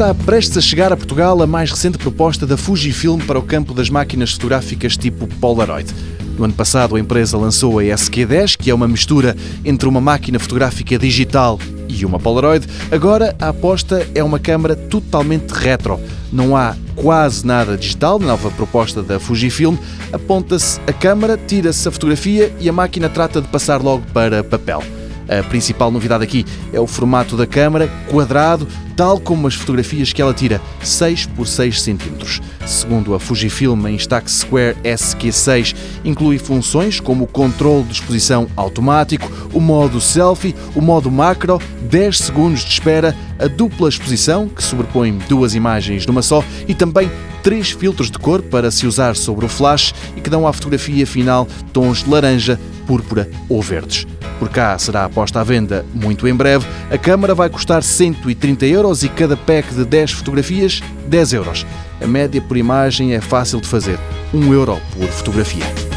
está prestes a chegar a Portugal a mais recente proposta da Fujifilm para o campo das máquinas fotográficas tipo Polaroid. No ano passado, a empresa lançou a SQ10, que é uma mistura entre uma máquina fotográfica digital e uma Polaroid. Agora, a aposta é uma câmara totalmente retro. Não há quase nada digital na nova proposta da Fujifilm. Aponta-se a câmara, tira-se a fotografia e a máquina trata de passar logo para papel. A principal novidade aqui é o formato da câmara, quadrado, tal como as fotografias que ela tira, 6 por 6 cm. Segundo a Fujifilm, a Instax Square SQ6 inclui funções como o controle de exposição automático, o modo selfie, o modo macro, 10 segundos de espera, a dupla exposição, que sobrepõe duas imagens numa só, e também três filtros de cor para se usar sobre o flash e que dão à fotografia final tons de laranja, púrpura ou verdes. Por cá será posta à venda muito em breve. A câmara vai custar 130 euros e cada pack de 10 fotografias 10 euros. A média por imagem é fácil de fazer, 1 euro por fotografia.